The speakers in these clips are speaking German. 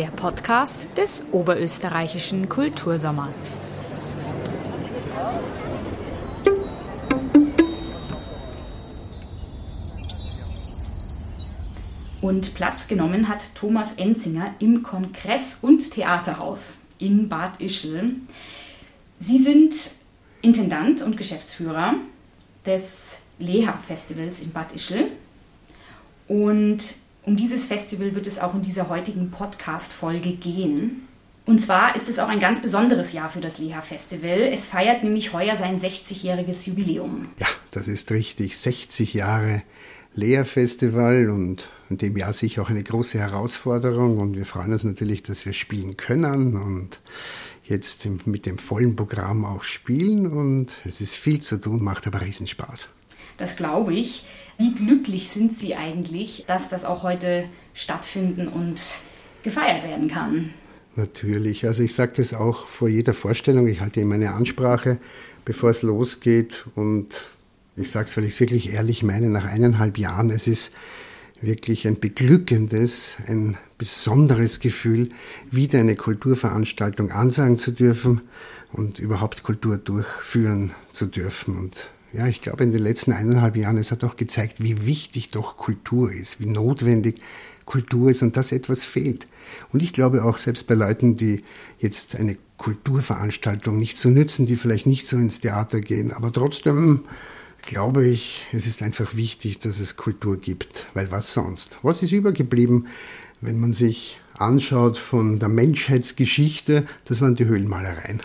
Der Podcast des oberösterreichischen Kultursommers. Und Platz genommen hat Thomas Enzinger im Kongress- und Theaterhaus in Bad Ischl. Sie sind Intendant und Geschäftsführer des Leha-Festivals in Bad Ischl. Und um dieses Festival wird es auch in dieser heutigen Podcast-Folge gehen. Und zwar ist es auch ein ganz besonderes Jahr für das Leha-Festival. Es feiert nämlich heuer sein 60-jähriges Jubiläum. Ja, das ist richtig. 60 Jahre Leha-Festival und in dem Jahr sicher auch eine große Herausforderung. Und wir freuen uns natürlich, dass wir spielen können und jetzt mit dem vollen Programm auch spielen. Und es ist viel zu tun, macht aber Riesenspaß. Das glaube ich. Wie glücklich sind Sie eigentlich, dass das auch heute stattfinden und gefeiert werden kann? Natürlich. Also ich sage das auch vor jeder Vorstellung. Ich halte immer eine Ansprache, bevor es losgeht. Und ich sage es, weil ich es wirklich ehrlich meine, nach eineinhalb Jahren, es ist wirklich ein beglückendes, ein besonderes Gefühl, wieder eine Kulturveranstaltung ansagen zu dürfen und überhaupt Kultur durchführen zu dürfen. Und ja, ich glaube, in den letzten eineinhalb Jahren, es hat auch gezeigt, wie wichtig doch Kultur ist, wie notwendig Kultur ist und dass etwas fehlt. Und ich glaube auch selbst bei Leuten, die jetzt eine Kulturveranstaltung nicht so nützen, die vielleicht nicht so ins Theater gehen, aber trotzdem glaube ich, es ist einfach wichtig, dass es Kultur gibt, weil was sonst? Was ist übergeblieben, wenn man sich anschaut von der Menschheitsgeschichte? Das waren die Höhlenmalereien.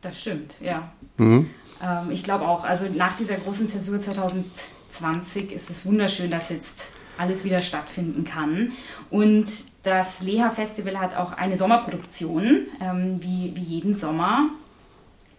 Das stimmt, ja. Mhm. Ähm, ich glaube auch, also nach dieser großen Zäsur 2020 ist es wunderschön, dass jetzt alles wieder stattfinden kann. Und das Leha Festival hat auch eine Sommerproduktion, ähm, wie, wie jeden Sommer.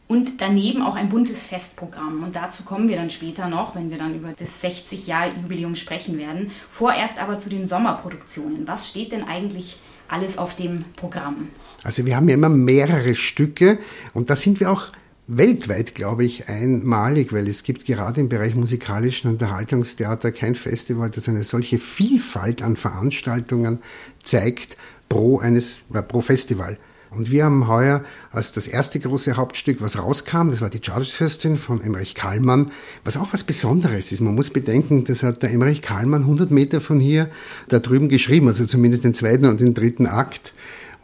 Und daneben auch ein buntes Festprogramm. Und dazu kommen wir dann später noch, wenn wir dann über das 60-Jahr-Jubiläum sprechen werden. Vorerst aber zu den Sommerproduktionen. Was steht denn eigentlich alles auf dem Programm? Also wir haben ja immer mehrere Stücke und da sind wir auch weltweit, glaube ich, einmalig, weil es gibt gerade im Bereich musikalischen Unterhaltungstheater kein Festival, das eine solche Vielfalt an Veranstaltungen zeigt pro eines, äh, pro Festival. Und wir haben heuer als das erste große Hauptstück, was rauskam, das war die Charlesfürstin von Emmerich Kallmann, was auch was Besonderes ist. Man muss bedenken, das hat der Emmerich Kallmann 100 Meter von hier da drüben geschrieben, also zumindest den zweiten und den dritten Akt.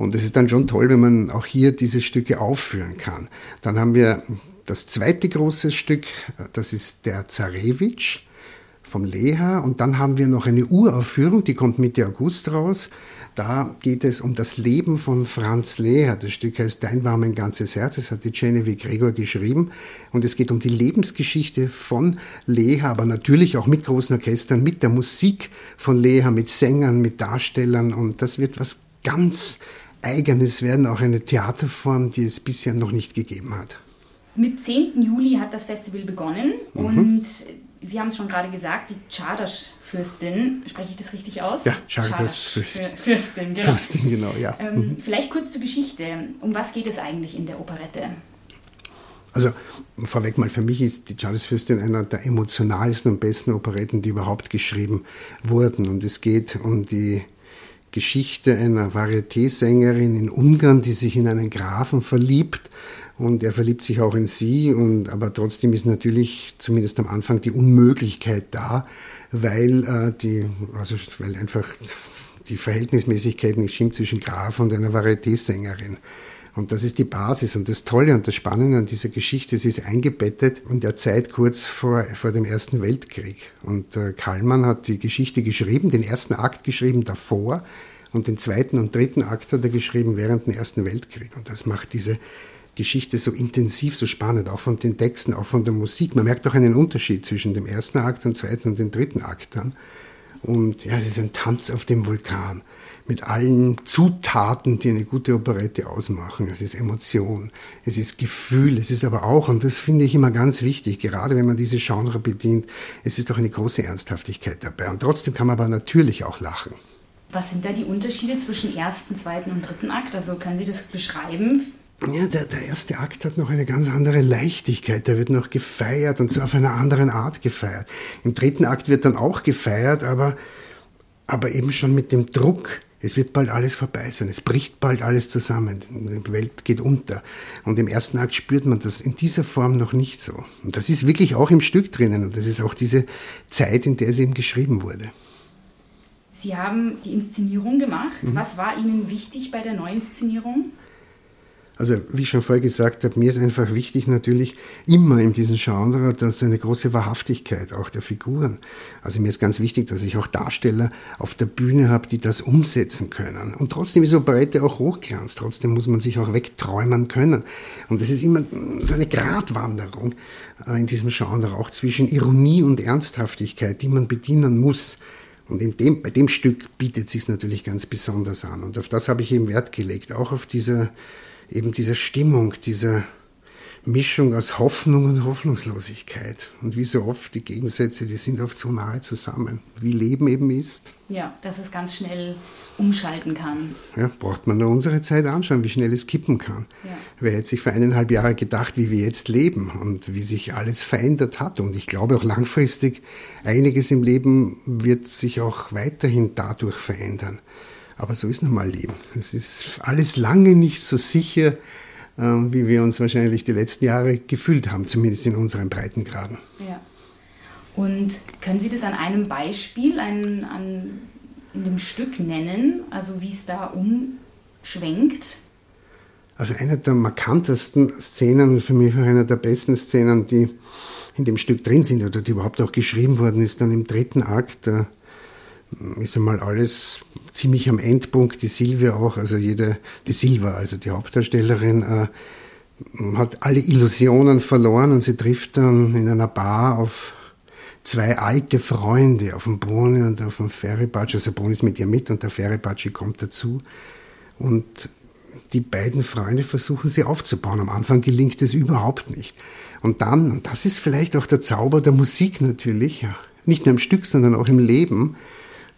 Und es ist dann schon toll, wenn man auch hier diese Stücke aufführen kann. Dann haben wir das zweite große Stück, das ist der Zarewitsch vom Leha. Und dann haben wir noch eine Uraufführung, die kommt Mitte August raus. Da geht es um das Leben von Franz Leha. Das Stück heißt Dein war mein ganzes Herz. Das hat die Genevieve Gregor geschrieben. Und es geht um die Lebensgeschichte von Leha, aber natürlich auch mit großen Orchestern, mit der Musik von Leha, mit Sängern, mit Darstellern. Und das wird was ganz Eigenes werden, auch eine Theaterform, die es bisher noch nicht gegeben hat. Mit 10. Juli hat das Festival begonnen mhm. und Sie haben es schon gerade gesagt, die Czardas-Fürstin, spreche ich das richtig aus? Ja, Czardas-Fürstin, genau. Fürstin, genau ja. Ähm, mhm. Vielleicht kurz zur Geschichte. Um was geht es eigentlich in der Operette? Also vorweg mal, für mich ist die Czardas-Fürstin einer der emotionalsten und besten Operetten, die überhaupt geschrieben wurden. Und es geht um die Geschichte einer Varieté-Sängerin in Ungarn, die sich in einen Grafen verliebt und er verliebt sich auch in sie und aber trotzdem ist natürlich zumindest am Anfang die Unmöglichkeit da, weil äh, die also weil einfach die Verhältnismäßigkeit nicht stimmt zwischen Graf und einer Varieté-Sängerin. Und das ist die Basis. Und das Tolle und das Spannende an dieser Geschichte, es ist eingebettet in der Zeit kurz vor, vor dem Ersten Weltkrieg. Und äh, Kallmann hat die Geschichte geschrieben, den ersten Akt geschrieben davor und den zweiten und dritten Akt hat er geschrieben während dem Ersten Weltkrieg. Und das macht diese Geschichte so intensiv, so spannend, auch von den Texten, auch von der Musik. Man merkt auch einen Unterschied zwischen dem ersten Akt, dem zweiten und dem dritten Akt dann. Und ja, es ist ein Tanz auf dem Vulkan mit allen Zutaten, die eine gute Operette ausmachen. Es ist Emotion, es ist Gefühl, es ist aber auch, und das finde ich immer ganz wichtig, gerade wenn man diese Genre bedient, es ist doch eine große Ernsthaftigkeit dabei. Und trotzdem kann man aber natürlich auch lachen. Was sind da die Unterschiede zwischen ersten, zweiten und dritten Akt? Also können Sie das beschreiben? Ja, der, der erste Akt hat noch eine ganz andere Leichtigkeit. Der wird noch gefeiert und zwar auf einer anderen Art gefeiert. Im dritten Akt wird dann auch gefeiert, aber, aber eben schon mit dem Druck, Es wird bald alles vorbei sein, es bricht bald alles zusammen, die Welt geht unter. Und im ersten Akt spürt man das in dieser Form noch nicht so. Und das ist wirklich auch im Stück drinnen und das ist auch diese Zeit, in der es eben geschrieben wurde. Sie haben die Inszenierung gemacht. Mhm. Was war Ihnen wichtig bei der Neuinszenierung? Also wie ich schon vorher gesagt habe, mir ist einfach wichtig natürlich immer in diesem Genre, dass eine große Wahrhaftigkeit auch der Figuren. Also mir ist ganz wichtig, dass ich auch Darsteller auf der Bühne habe, die das umsetzen können. Und trotzdem ist Operette auch Hochglanz. Trotzdem muss man sich auch wegträumen können. Und das ist immer so eine Gratwanderung äh, in diesem Genre, auch zwischen Ironie und Ernsthaftigkeit, die man bedienen muss. Und dem, bei dem Stück bietet sich natürlich ganz besonders an. Und auf das habe ich eben Wert gelegt, auch auf dieser eben diese Stimmung, diese Mischung aus Hoffnung und Hoffnungslosigkeit. Und wie so oft, die Gegensätze, die sind oft so nahe zusammen, wie Leben eben ist. Ja, dass es ganz schnell umschalten kann. Ja, braucht man nur unsere Zeit anschauen, wie schnell es kippen kann. Ja. Wer hätte sich vor eineinhalb Jahren gedacht, wie wir jetzt leben und wie sich alles verändert hat. Und ich glaube auch langfristig, einiges im Leben wird sich auch weiterhin dadurch verändern. Aber so ist nun mal Leben. Es ist alles lange nicht so sicher, ähm, wie wir uns wahrscheinlich die letzten Jahre gefühlt haben, zumindest in unseren Breitengraden. Ja. Und können Sie das an einem Beispiel ein, an, in dem Stück nennen, also wie es da umschwenkt? Also eine der markantesten Szenen, für mich auch eine der besten Szenen, die in dem Stück drin sind oder die überhaupt auch geschrieben worden ist, dann im dritten Akt. Da ist einmal alles ziemlich am Endpunkt. Die Silvia auch, also jede, die Silva, also die Hauptdarstellerin, äh, hat alle Illusionen verloren und sie trifft dann in einer Bar auf zwei alte Freunde, auf dem Boni und auf dem Ferripatschi. Also Boni ist mit ihr mit und der Ferripatschi kommt dazu. Und die beiden Freunde versuchen sie aufzubauen. Am Anfang gelingt es überhaupt nicht. Und dann, und das ist vielleicht auch der Zauber der Musik natürlich, nicht nur im Stück, sondern auch im Leben,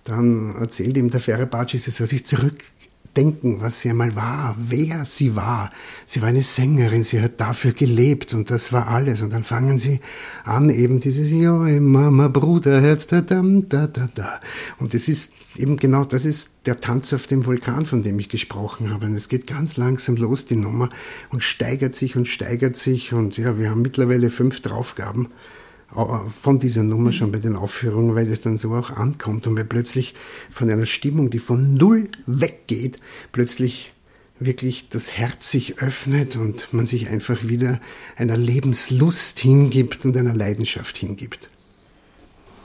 dann erzählt ihm der Ferebaci, sie soll sich zurückdenken, was sie einmal war, wer sie war. Sie war eine Sängerin, sie hat dafür gelebt und das war alles. Und dann fangen sie an, eben dieses Jo, Mama, Bruderherz, da, da, da, da. Und das ist eben genau, das ist der Tanz auf dem Vulkan, von dem ich gesprochen habe. Und es geht ganz langsam los, die Nummer, und steigert sich und steigert sich. Und ja, wir haben mittlerweile fünf Draufgaben von dieser Nummer schon bei den Aufführungen, weil es dann so auch ankommt und wir plötzlich von einer Stimmung, die von null weggeht, plötzlich wirklich das Herz sich öffnet und man sich einfach wieder einer Lebenslust hingibt und einer Leidenschaft hingibt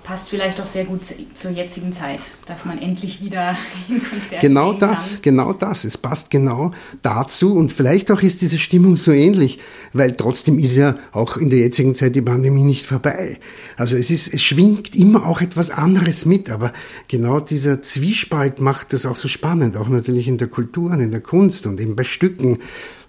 passt vielleicht auch sehr gut zur jetzigen Zeit, dass man endlich wieder in Konzerte Genau das, kann. genau das. Es passt genau dazu und vielleicht auch ist diese Stimmung so ähnlich, weil trotzdem ist ja auch in der jetzigen Zeit die Pandemie nicht vorbei. Also es ist, es schwingt immer auch etwas anderes mit, aber genau dieser Zwiespalt macht das auch so spannend, auch natürlich in der Kultur und in der Kunst und eben bei Stücken,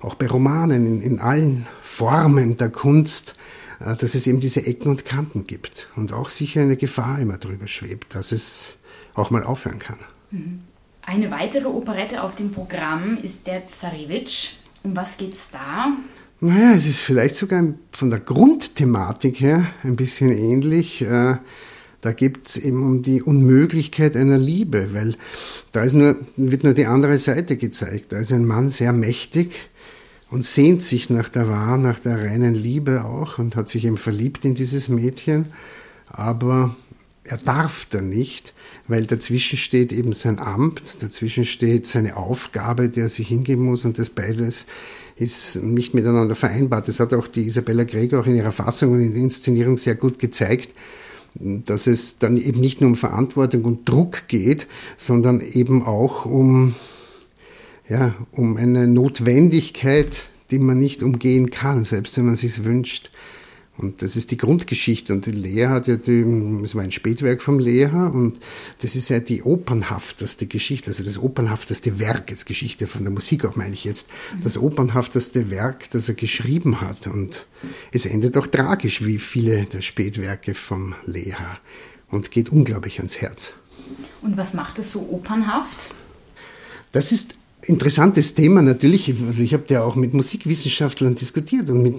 auch bei Romanen, in, in allen Formen der Kunst dass es eben diese Ecken und Kanten gibt und auch sicher eine Gefahr immer drüber schwebt, dass es auch mal aufhören kann. Mhm. Eine weitere Operette auf dem Programm ist der Zarewitsch. Um was geht's da? Naja, es ist vielleicht sogar von der Grundthematik her ein bisschen ähnlich. Äh, da geht es eben um die Unmöglichkeit einer Liebe, weil da nur, wird nur die andere Seite gezeigt. Da ist ein Mann sehr mächtig, und sehnt sich nach der wahren, nach der reinen Liebe auch und hat sich eben verliebt in dieses Mädchen, aber er darf da nicht, weil dazwischen steht eben sein Amt, dazwischen steht seine Aufgabe, der er sich hingeben muss und das beides ist nicht miteinander vereinbart. Das hat auch die Isabella Gregor auch in ihrer Fassung und in der Inszenierung sehr gut gezeigt, dass es dann eben nicht nur um Verantwortung und Druck geht, sondern eben auch um ja, um eine Notwendigkeit, die man nicht umgehen kann, selbst wenn man sich wünscht. Und das ist die Grundgeschichte. Und die Lea hat ja, die, es war ein Spätwerk vom Lea und das ist ja die opernhafteste Geschichte, also das opernhafteste Werk, jetzt Geschichte von der Musik auch meine ich jetzt, das opernhafteste Werk, das er geschrieben hat. Und es endet auch tragisch, wie viele der Spätwerke vom Lea und geht unglaublich ans Herz. Und was macht es so opernhaft? Das ist interessantes Thema natürlich. Also ich habe ja auch mit Musikwissenschaftlern diskutiert und mit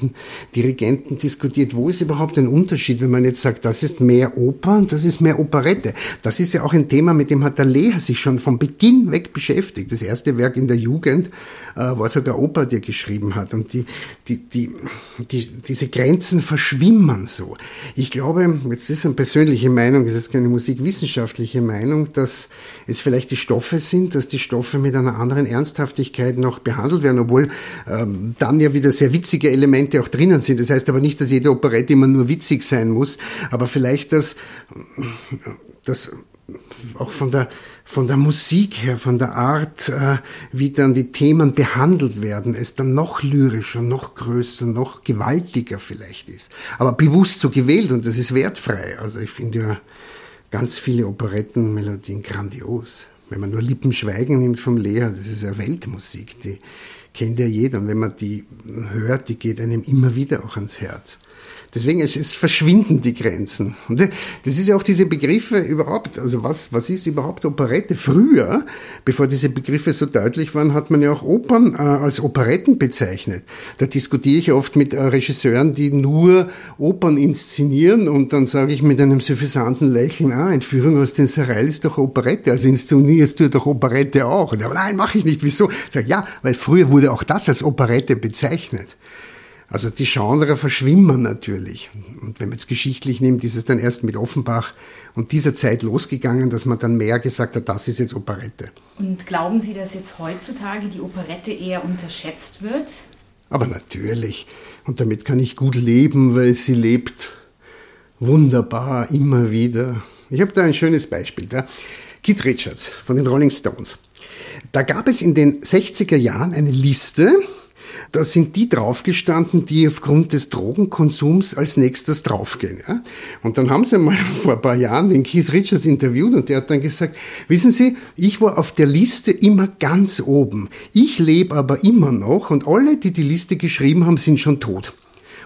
Dirigenten diskutiert, wo ist überhaupt ein Unterschied, wenn man jetzt sagt, das ist mehr Oper und das ist mehr Operette. Das ist ja auch ein Thema, mit dem hat der Lehr sich schon von Beginn weg beschäftigt. Das erste Werk in der Jugend äh, war sogar Oper, die er geschrieben hat. Und die, die, die, die, diese Grenzen verschwimmen so. Ich glaube, jetzt ist eine persönliche Meinung, es ist keine musikwissenschaftliche Meinung, dass es vielleicht die Stoffe sind, dass die Stoffe mit einer anderen Ernsthaftigkeit noch behandelt werden, obwohl ähm, dann ja wieder sehr witzige Elemente auch drinnen sind. Das heißt aber nicht, dass jede Operette immer nur witzig sein muss, aber vielleicht, dass, dass auch von der, von der Musik her, von der Art, äh, wie dann die Themen behandelt werden, es dann noch lyrischer, noch größer, noch gewaltiger vielleicht ist. Aber bewusst so gewählt und das ist wertfrei. Also ich finde ja ganz viele Operettenmelodien grandios. Wenn man nur Lippenschweigen nimmt vom Lea, das ist ja Weltmusik, die kennt ja jeder. Und wenn man die hört, die geht einem immer wieder auch ans Herz. Deswegen, es, es verschwinden die Grenzen. Und das ist ja auch diese Begriffe überhaupt, also was, was ist überhaupt Operette? Früher, bevor diese Begriffe so deutlich waren, hat man ja auch Opern äh, als Operetten bezeichnet. Da diskutiere ich oft mit äh, Regisseuren, die nur Opern inszenieren und dann sage ich mit einem suffisanten Lächeln, ah, Entführung aus den Serail ist doch Operette, also inszenierst du doch Operette auch. Und, nein, mache ich nicht. Wieso? Ich sage, ja, weil früher wurde auch das als Operette bezeichnet. Also die Genre verschwimmen natürlich. Und wenn man es geschichtlich nimmt, ist es dann erst mit Offenbach und dieser Zeit losgegangen, dass man dann mehr gesagt hat, das ist jetzt Operette. Und glauben Sie, dass jetzt heutzutage die Operette eher unterschätzt wird? Aber natürlich. Und damit kann ich gut leben, weil sie lebt wunderbar immer wieder. Ich habe da ein schönes Beispiel. Da. Keith Richards von den Rolling Stones. Da gab es in den 60er Jahren eine Liste, da sind die draufgestanden, die aufgrund des Drogenkonsums als nächstes draufgehen. Ja? Und dann haben sie mal vor ein paar Jahren den Keith Richards interviewt und der hat dann gesagt, wissen Sie, ich war auf der Liste immer ganz oben. Ich lebe aber immer noch und alle, die die Liste geschrieben haben, sind schon tot.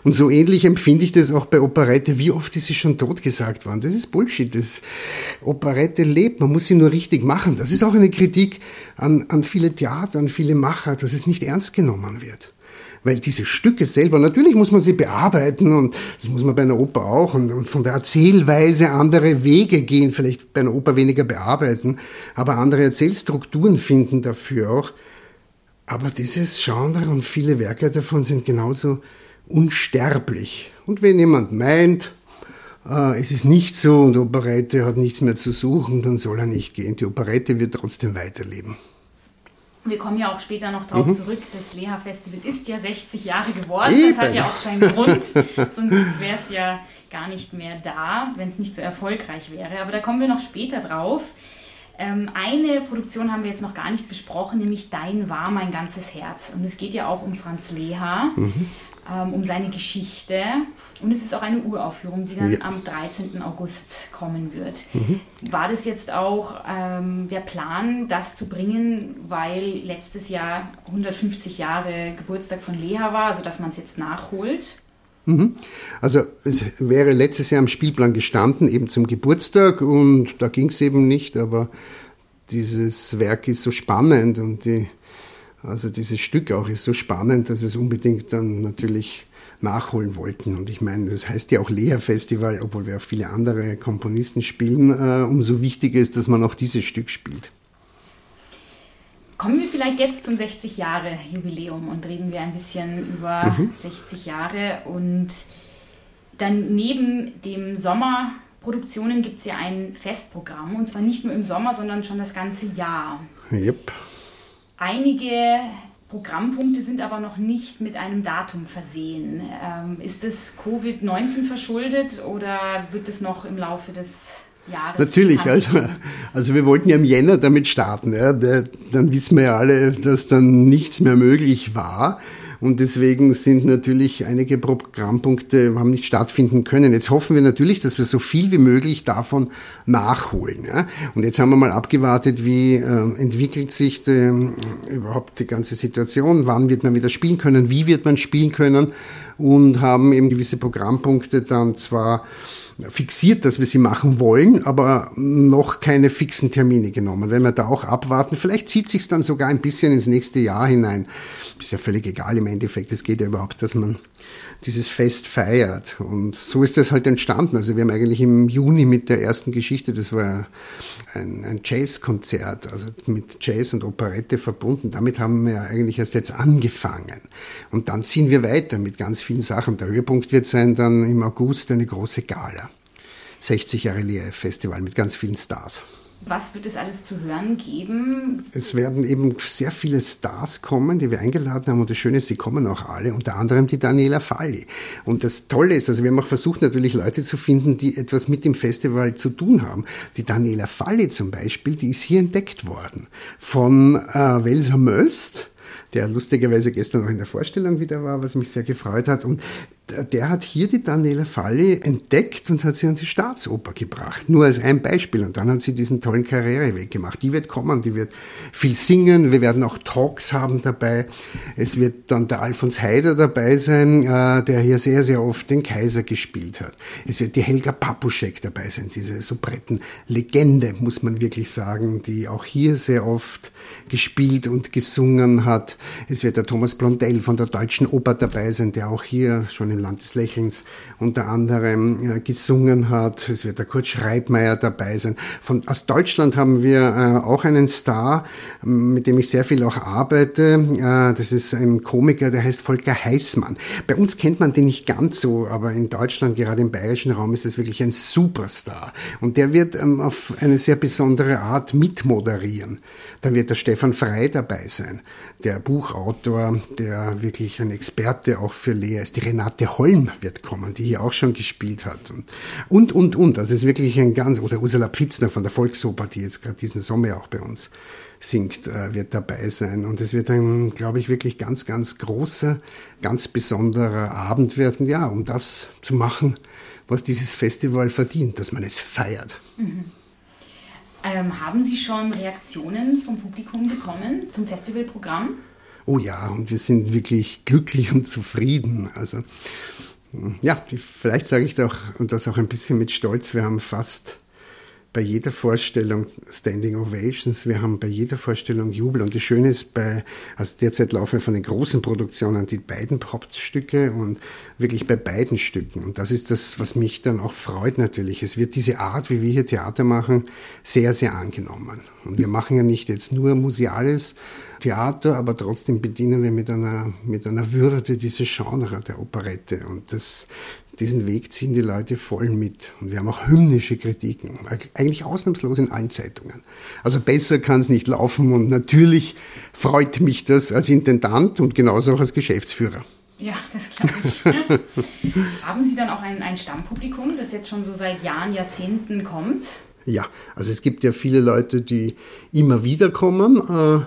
Und so ähnlich empfinde ich das auch bei Operette. Wie oft ist sie schon tot gesagt worden? Das ist Bullshit. Das Operette lebt. Man muss sie nur richtig machen. Das ist auch eine Kritik an, an viele Theater, an viele Macher, dass es nicht ernst genommen wird weil diese Stücke selber, natürlich muss man sie bearbeiten und das muss man bei einer Oper auch und, und, von der Erzählweise andere Wege gehen, vielleicht bei einer Oper weniger bearbeiten, aber andere Erzählstrukturen finden dafür auch. Aber dieses Genre und viele Werke davon sind genauso unsterblich. Und wenn jemand meint, äh, es ist nicht so und Operette hat nichts mehr zu suchen, dann soll er nicht gehen. Die Operette wird trotzdem weiterleben. Wir kommen ja auch später noch darauf mhm. zurück. Das Leha Festival ist ja 60 Jahre geworden. Eben. Das hat ja auch seinen Grund. Sonst wäre es ja gar nicht mehr da, wenn es nicht so erfolgreich wäre. Aber da kommen wir noch später drauf. Ähm, eine Produktion haben wir jetzt noch gar nicht besprochen, nämlich Dein war mein ganzes Herz. Und es geht ja auch um Franz Leha, mhm. Ähm, um seine Geschichte. Und es ist auch eine Uraufführung, die dann ja. am 13. August kommen wird. Mhm. War das jetzt auch ähm, der Plan, das zu bringen, weil letztes Jahr 150 Jahre Geburtstag von Leha war, also dass man es jetzt nachholt? Mhm. Also es wäre letztes Jahr am Spielplan gestanden, eben zum Geburtstag und da ging es eben nicht, aber dieses Werk ist so spannend und die, also dieses Stück auch ist so spannend, dass wir es unbedingt dann natürlich nachholen wollten. Und ich meine, das heißt ja auch Lea-Festival, obwohl wir auch viele andere Komponisten spielen, äh, umso wichtiger ist, dass man auch dieses Stück spielt. Kommen wir vielleicht jetzt zum 60 Jahre Jubiläum und reden wir ein bisschen über mhm. 60 Jahre. Und dann neben dem Sommerproduktionen gibt es ja ein Festprogramm und zwar nicht nur im Sommer, sondern schon das ganze Jahr. Yep. Einige Programmpunkte sind aber noch nicht mit einem Datum versehen. Ähm, ist das Covid-19 verschuldet oder wird es noch im Laufe des Jahres? Natürlich, also, also wir wollten ja im Jänner damit starten. Ja. dann wissen wir ja alle, dass dann nichts mehr möglich war. Und deswegen sind natürlich einige Programmpunkte haben nicht stattfinden können. Jetzt hoffen wir natürlich, dass wir so viel wie möglich davon nachholen. Ja? Und jetzt haben wir mal abgewartet, wie äh, entwickelt sich die, überhaupt die ganze Situation, wann wird man wieder spielen können, wie wird man spielen können und haben eben gewisse Programmpunkte dann zwar fixiert, dass wir sie machen wollen, aber noch keine fixen Termine genommen. Wenn wir da auch abwarten, vielleicht zieht sich dann sogar ein bisschen ins nächste Jahr hinein. Ist ja völlig egal im Endeffekt. Es geht ja überhaupt, dass man dieses Fest feiert. Und so ist das halt entstanden. Also wir haben eigentlich im Juni mit der ersten Geschichte, das war ein, ein Jazzkonzert, also mit Jazz und Operette verbunden. Damit haben wir eigentlich erst jetzt angefangen. Und dann ziehen wir weiter mit ganz vielen Sachen. Der Höhepunkt wird sein dann im August eine große Gala. 60 Jahre Lehre Festival mit ganz vielen Stars. Was wird es alles zu hören geben? Es werden eben sehr viele Stars kommen, die wir eingeladen haben. Und das Schöne ist, sie kommen auch alle, unter anderem die Daniela Falli. Und das Tolle ist, also wir haben auch versucht, natürlich Leute zu finden, die etwas mit dem Festival zu tun haben. Die Daniela Falli zum Beispiel, die ist hier entdeckt worden von äh, Welser Möst der lustigerweise gestern auch in der Vorstellung wieder war, was mich sehr gefreut hat. Und der hat hier die Daniela Falli entdeckt und hat sie an die Staatsoper gebracht. Nur als ein Beispiel. Und dann hat sie diesen tollen Karriereweg gemacht. Die wird kommen, die wird viel singen. Wir werden auch Talks haben dabei. Es wird dann der Alfons Heider dabei sein, äh, der hier sehr, sehr oft den Kaiser gespielt hat. Es wird die Helga Papuschek dabei sein, diese Soubretten-Legende, muss man wirklich sagen, die auch hier sehr oft gespielt und gesungen hat. Es wird der Thomas Blondell von der Deutschen Oper dabei sein, der auch hier schon im Land des Lächelns unter anderem äh, gesungen hat. Es wird der Kurt Schreibmeier dabei sein. Von, aus Deutschland haben wir äh, auch einen Star, mit dem ich sehr viel auch arbeite. Äh, das ist ein Komiker, der heißt Volker Heißmann. Bei uns kennt man den nicht ganz so, aber in Deutschland, gerade im bayerischen Raum, ist es wirklich ein Superstar. Und der wird ähm, auf eine sehr besondere Art mitmoderieren. Dann wird der Stefan Frei dabei sein, der Buchautor, der wirklich ein Experte auch für Lea ist. Die Renate Holm wird kommen, die hier auch schon gespielt hat. Und, und, und. Also es ist wirklich ein ganz, oder Ursula Pfitzner von der Volksoper, die jetzt gerade diesen Sommer auch bei uns singt, äh, wird dabei sein. Und es wird ein, glaube ich, wirklich ganz, ganz großer, ganz besonderer Abend werden, ja, um das zu machen, was dieses Festival verdient, dass man es feiert. Mhm. Ähm, haben Sie schon Reaktionen vom Publikum bekommen zum Festivalprogramm? Oh ja, und wir sind wirklich glücklich und zufrieden. Also ja, vielleicht sage ich doch, und das auch ein bisschen mit Stolz, wir haben fast bei jeder Vorstellung Standing Ovations, wir haben bei jeder Vorstellung Jubel. Und das Schöne ist, bei, also derzeit laufen wir von den großen Produktionen die beiden Hauptstücke und wirklich bei beiden Stücken. Und das ist das, was mich dann auch freut natürlich. Es wird diese Art, wie wir hier Theater machen, sehr, sehr angenommen. Und wir machen ja nicht jetzt nur museales Theater, aber trotzdem bedienen wir mit einer, mit einer Würde diese Genre der Operette. Und das, diesen Weg ziehen die Leute voll mit. Und wir haben auch hymnische Kritiken, eigentlich ausnahmslos in allen Zeitungen. Also besser kann es nicht laufen und natürlich freut mich das als Intendant und genauso auch als Geschäftsführer. Ja, das glaube ich. haben Sie dann auch ein, ein Stammpublikum, das jetzt schon so seit Jahren, Jahrzehnten kommt? Ja, also es gibt ja viele Leute, die immer wieder kommen. Äh,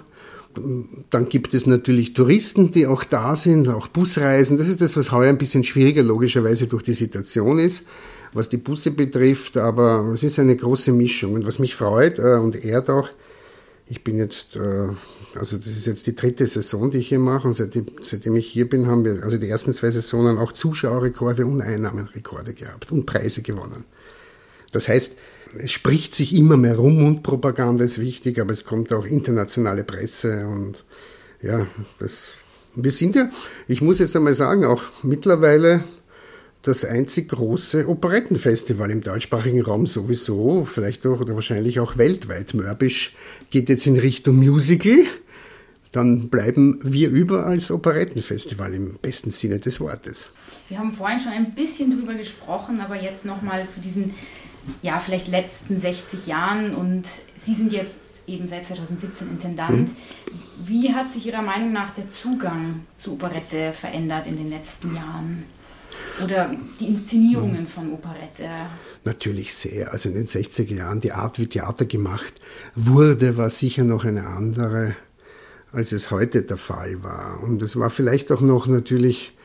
dann gibt es natürlich Touristen, die auch da sind, auch Busreisen. Das ist das, was heuer ein bisschen schwieriger logischerweise durch die Situation ist, was die Busse betrifft. Aber es ist eine große Mischung. Und was mich freut äh, und ehrt auch, ich bin jetzt, äh, also das ist jetzt die dritte Saison, die ich hier mache. Und seitdem, seitdem ich hier bin, haben wir also die ersten zwei Saisonen auch Zuschauerrekorde und Einnahmenrekorde gehabt und Preise gewonnen. Das heißt, es spricht sich immer mehr rum und Propaganda ist wichtig, aber es kommt auch internationale Presse und ja, das, wir sind ja, ich muss jetzt einmal sagen, auch mittlerweile das einzig große Operettenfestival im deutschsprachigen Raum sowieso, vielleicht auch oder wahrscheinlich auch weltweit. Mörbisch geht jetzt in Richtung Musical. Dann bleiben wir über als Operettenfestival im besten Sinne des Wortes. Wir haben vorhin schon ein bisschen drüber gesprochen, aber jetzt nochmal zu diesen ja, vielleicht letzten 60 Jahren und Sie sind jetzt eben seit 2017 Intendant. Mhm. Wie hat sich Ihrer Meinung nach der Zugang zu Operette verändert in den letzten Jahren? Oder die Inszenierungen mhm. von Operette? Natürlich sehr. Also in den 60er Jahren, die Art, wie Theater gemacht wurde, war sicher noch eine andere als es heute der Fall war. Und es war vielleicht auch noch natürlich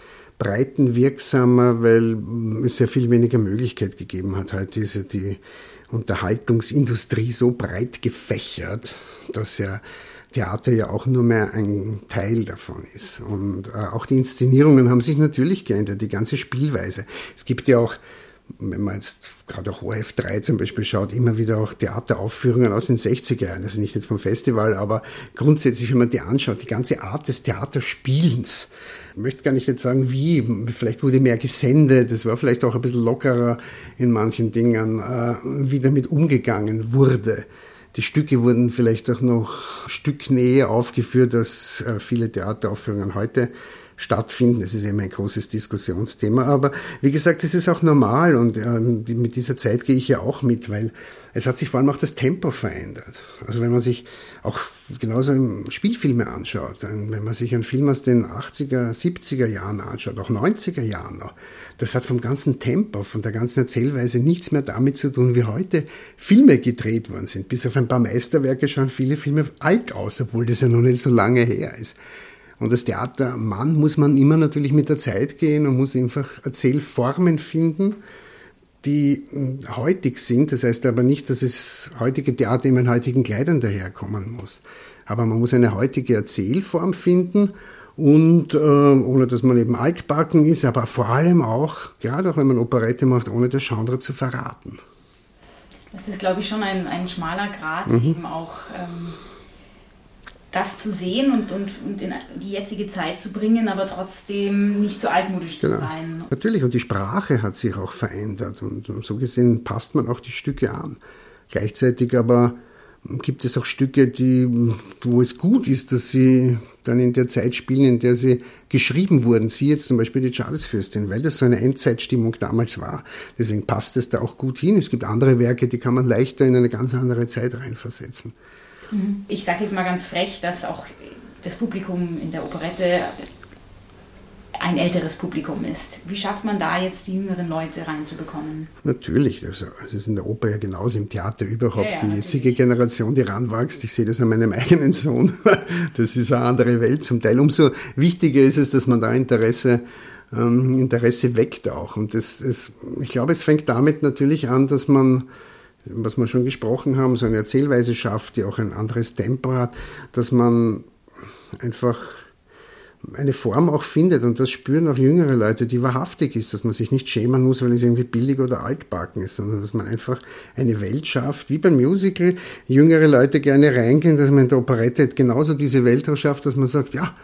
breitenwirksamer, weil es sehr viel weniger Möglichkeit gegeben hat. Heute ist ja die Unterhaltungsindustrie so breit gefächert, dass ja Theater ja auch nur mehr ein Teil davon ist. Und äh, auch die Inszenierungen haben sich natürlich geändert, die ganze Spielweise. Es gibt ja auch wenn man jetzt gerade auch ORF 3 zum Beispiel schaut, immer wieder auch Theateraufführungen aus den 60er Jahren, also nicht jetzt vom Festival, aber grundsätzlich, wenn man die anschaut, die ganze Art des Theaterspielens, ich möchte gar nicht jetzt sagen, wie, vielleicht wurde mehr gesendet, es war vielleicht auch ein bisschen lockerer in manchen Dingen, äh, wie damit umgegangen wurde. Die Stücke wurden vielleicht auch noch Stücknähe aufgeführt als äh, viele Theateraufführungen heute stattfinden. Das ist immer ein großes Diskussionsthema. Aber wie gesagt, das ist auch normal und ähm, mit dieser Zeit gehe ich ja auch mit, weil es hat sich vor allem auch das Tempo verändert. Also wenn man sich auch genauso Spielfilme anschaut, wenn man sich einen Film aus den 80er, 70er Jahren anschaut, auch 90er Jahren noch, das hat vom ganzen Tempo, von der ganzen Erzählweise nichts mehr damit zu tun, wie heute Filme gedreht worden sind. Bis auf ein paar Meisterwerke schauen viele Filme alt aus, obwohl das ja noch nicht so lange her ist. Und als Theatermann muss man immer natürlich mit der Zeit gehen und muss einfach Erzählformen finden, die heutig sind. Das heißt aber nicht, dass es heutige Theater immer in heutigen Kleidern daherkommen muss. Aber man muss eine heutige Erzählform finden und äh, ohne dass man eben altbacken ist, aber vor allem auch, gerade auch wenn man Operette macht, ohne das Genre zu verraten. Das ist, glaube ich, schon ein, ein schmaler Grad, mhm. eben auch ähm, das zu sehen und, und, und, in die jetzige Zeit zu bringen, aber trotzdem nicht so altmodisch genau. zu sein. Natürlich, und die Sprache hat sich auch verändert und so gesehen passt man auch die Stücke an. Gleichzeitig aber gibt es auch Stücke, die, wo es gut ist, dass sie dann in der Zeit spielen, in der sie geschrieben wurden. Sie jetzt zum Beispiel die Charlesfürstin, weil das so eine Endzeitstimmung damals war. Deswegen passt es da auch gut hin. Es gibt andere Werke, die kann man leichter in eine ganz andere Zeit reinversetzen. Ich sage jetzt mal ganz frech, dass auch das Publikum in der Operette ein älteres Publikum ist. Wie schafft man da jetzt die jüngeren Leute reinzubekommen? Natürlich, also es ist in der Oper ja genauso, im Theater überhaupt. Ja, ja, die jetzige Generation, die ranwächst, ich sehe das an meinem eigenen Sohn, das ist eine andere Welt zum Teil. Umso wichtiger ist es, dass man da Interesse, ähm, Interesse weckt auch. Und das, es, ich glaube, es fängt damit natürlich an, dass man was wir schon gesprochen haben, so eine Erzählweise schafft, die auch ein anderes Tempo hat, dass man einfach eine Form auch findet und das spüren auch jüngere Leute, die wahrhaftig ist, dass man sich nicht schämen muss, weil es irgendwie billig oder altbacken ist, sondern dass man einfach eine Welt schafft, wie beim Musical, jüngere Leute gerne reingehen, dass man in der Operette genauso diese Welt schafft, dass man sagt, ja,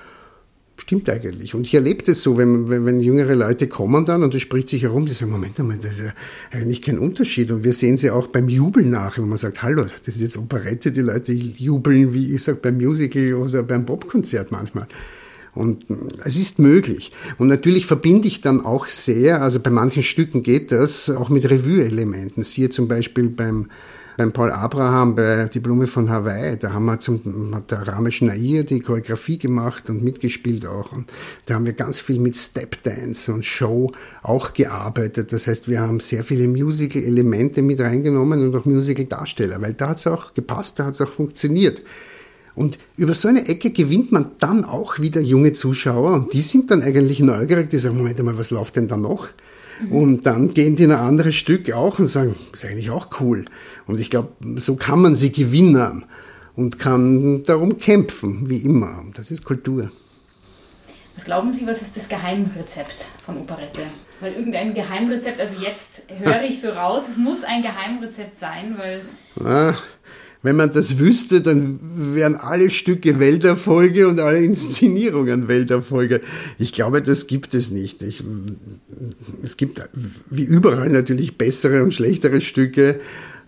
Stimmt eigentlich. Und ich erlebe das so, wenn, wenn, wenn jüngere Leute kommen dann und es spricht sich herum, die sagen, Moment einmal, das ist ja eigentlich kein Unterschied. Und wir sehen sie auch beim Jubeln nach, wenn man sagt, hallo, das ist jetzt Operette, die Leute jubeln, wie ich sage, beim Musical oder beim Popkonzert manchmal. Und es ist möglich. Und natürlich verbinde ich dann auch sehr, also bei manchen Stücken geht das, auch mit Revue-Elementen. Siehe zum Beispiel beim beim Paul Abraham bei Die Blume von Hawaii, da haben wir zum, hat der Ramesh Nair die Choreografie gemacht und mitgespielt auch. Und da haben wir ganz viel mit Step Dance und Show auch gearbeitet. Das heißt, wir haben sehr viele Musical-Elemente mit reingenommen und auch Musical-Darsteller, weil da hat es auch gepasst, da hat es auch funktioniert. Und über so eine Ecke gewinnt man dann auch wieder junge Zuschauer und die sind dann eigentlich neugierig, die sagen, Moment mal, was läuft denn da noch? Mhm. Und dann gehen die in ein anderes Stück auch und sagen, ist eigentlich auch cool. Und ich glaube, so kann man sie gewinnen und kann darum kämpfen, wie immer. Das ist Kultur. Was glauben Sie, was ist das Geheimrezept von Operette? Weil irgendein Geheimrezept, also jetzt höre ich so raus, es muss ein Geheimrezept sein, weil. Ah, wenn man das wüsste, dann wären alle Stücke Welterfolge und alle Inszenierungen Welterfolge. Ich glaube, das gibt es nicht. Ich, es gibt wie überall natürlich bessere und schlechtere Stücke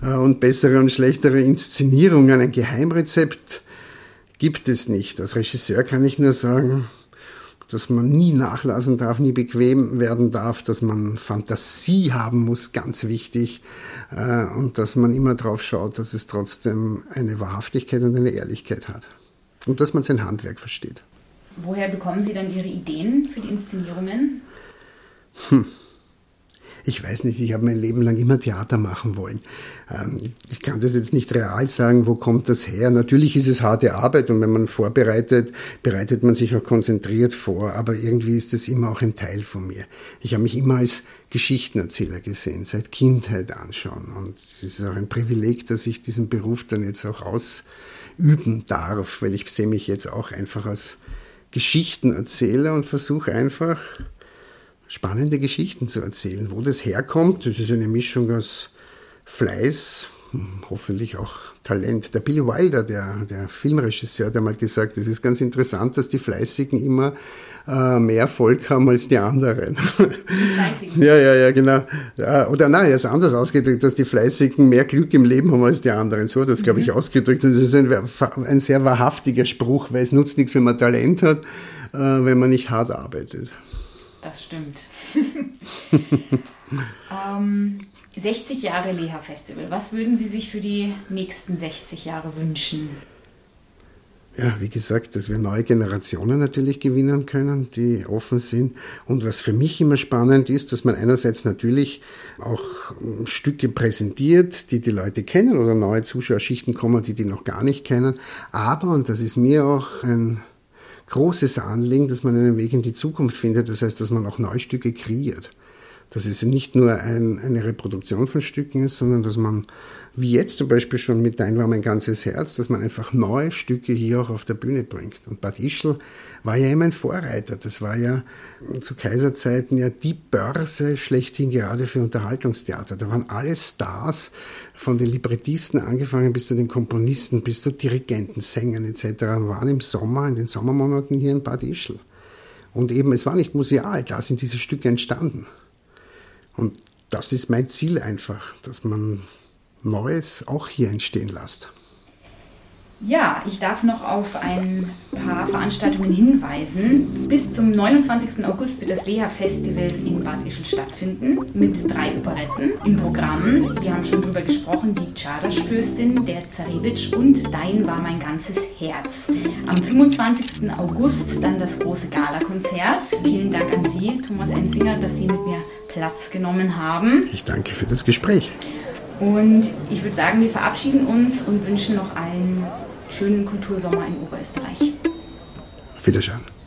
und bessere und schlechtere Inszenierungen. Ein Geheimrezept gibt es nicht. Als Regisseur kann ich nur sagen, dass man nie nachlassen darf, nie bequem werden darf, dass man Fantasie haben muss, ganz wichtig, äh, und dass man immer drauf schaut, dass es trotzdem eine Wahrhaftigkeit und eine Ehrlichkeit hat. Und dass man sein Handwerk versteht. Woher bekommen Sie dann Ihre Ideen für die Inszenierungen? Hm. Ich weiß nicht, ich habe mein Leben lang immer Theater machen wollen. Ähm, ich kann das jetzt nicht real sagen, wo kommt das her? Natürlich ist es harte Arbeit und wenn man vorbereitet, bereitet man sich auch konzentriert vor, aber irgendwie ist das immer auch ein Teil von mir. Ich habe mich immer als Geschichtenerzähler gesehen, seit Kindheit an schon. Und es ist auch ein Privileg, dass ich diesen Beruf dann jetzt auch ausüben darf, weil ich sehe mich jetzt auch einfach als Geschichtenerzähler und versuche einfach spannende Geschichten zu erzählen. Wo das herkommt, das ist eine Mischung aus Fleiß, hoffentlich auch Talent. Der Billy Wilder, der, der Filmregisseur, hat einmal gesagt, es ist ganz interessant, dass die Fleißigen immer äh, mehr Erfolg haben als die anderen. Fleißigen. ja, ja, ja, genau. Ja, oder nein, er ist anders ausgedrückt, dass die Fleißigen mehr Glück im Leben haben als die anderen. So, das glaube ich mhm. ausgedrückt. Und das ist ein, ein sehr wahrhaftiger Spruch, weil es nutzt nichts, wenn man Talent hat, äh, wenn man nicht hart arbeitet. Das stimmt. ähm, 60 Jahre Leha Festival. Was würden Sie sich für die nächsten 60 Jahre wünschen? Ja, wie gesagt, dass wir neue Generationen natürlich gewinnen können, die offen sind. Und was für mich immer spannend ist, dass man einerseits natürlich auch Stücke präsentiert, die die Leute kennen oder neue Zuschauerschichten kommen, die die noch gar nicht kennen. Aber, und das ist mir auch ein großes Anliegen, dass man einen Weg in die Zukunft findet. Das heißt, dass man auch Neustücke kreiert dass es nicht nur ein, eine Reproduktion von Stücken ist, sondern dass man, wie jetzt zum Beispiel schon mit Dein war mein ganzes Herz, dass man einfach neue Stücke hier auch auf der Bühne bringt. Und Bad Ischl war ja immer ein Vorreiter. Das war ja zu Kaiserzeiten ja die Börse schlechthin gerade für Unterhaltungstheater. Da waren alle Stars, von den Librettisten angefangen bis zu den Komponisten, bis zu Dirigenten, Sängern etc. waren im Sommer, in den Sommermonaten hier in Bad Ischl. Und eben, es war nicht museal, da sind diese Stücke entstanden. Und das ist mein Ziel einfach, dass man Neues auch hier entstehen lässt. Ja, ich darf noch auf ein paar Veranstaltungen hinweisen. Bis zum 29. August wird das Leha Festival in Bad Ischl stattfinden mit drei Operetten im Programm. Wir haben schon drüber gesprochen, die Czardaschfürstin, der Zarewitsch und Dein war mein ganzes Herz. Am 25. August dann das große Galakonzert. Vielen Dank an Sie, Thomas Enzinger, dass Sie mit mir Platz genommen haben. Ich danke für das Gespräch. Und ich würde sagen, wir verabschieden uns und wünschen noch einen schönen Kultursommer in Oberösterreich. Wiederschauen.